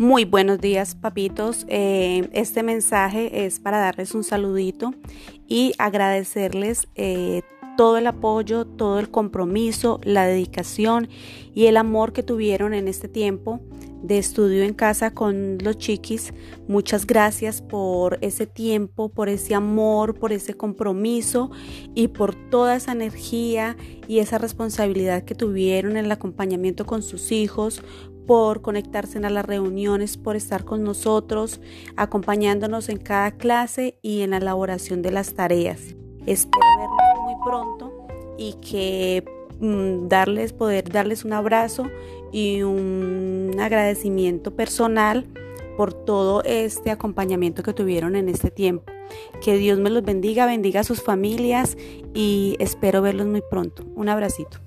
Muy buenos días, papitos. Eh, este mensaje es para darles un saludito y agradecerles eh, todo el apoyo, todo el compromiso, la dedicación y el amor que tuvieron en este tiempo de estudio en casa con los chiquis. Muchas gracias por ese tiempo, por ese amor, por ese compromiso y por toda esa energía y esa responsabilidad que tuvieron en el acompañamiento con sus hijos, por conectarse a las reuniones, por estar con nosotros, acompañándonos en cada clase y en la elaboración de las tareas. Espero verlos muy pronto y que mm, darles, poder darles un abrazo y un agradecimiento personal por todo este acompañamiento que tuvieron en este tiempo. Que Dios me los bendiga, bendiga a sus familias y espero verlos muy pronto. Un abracito.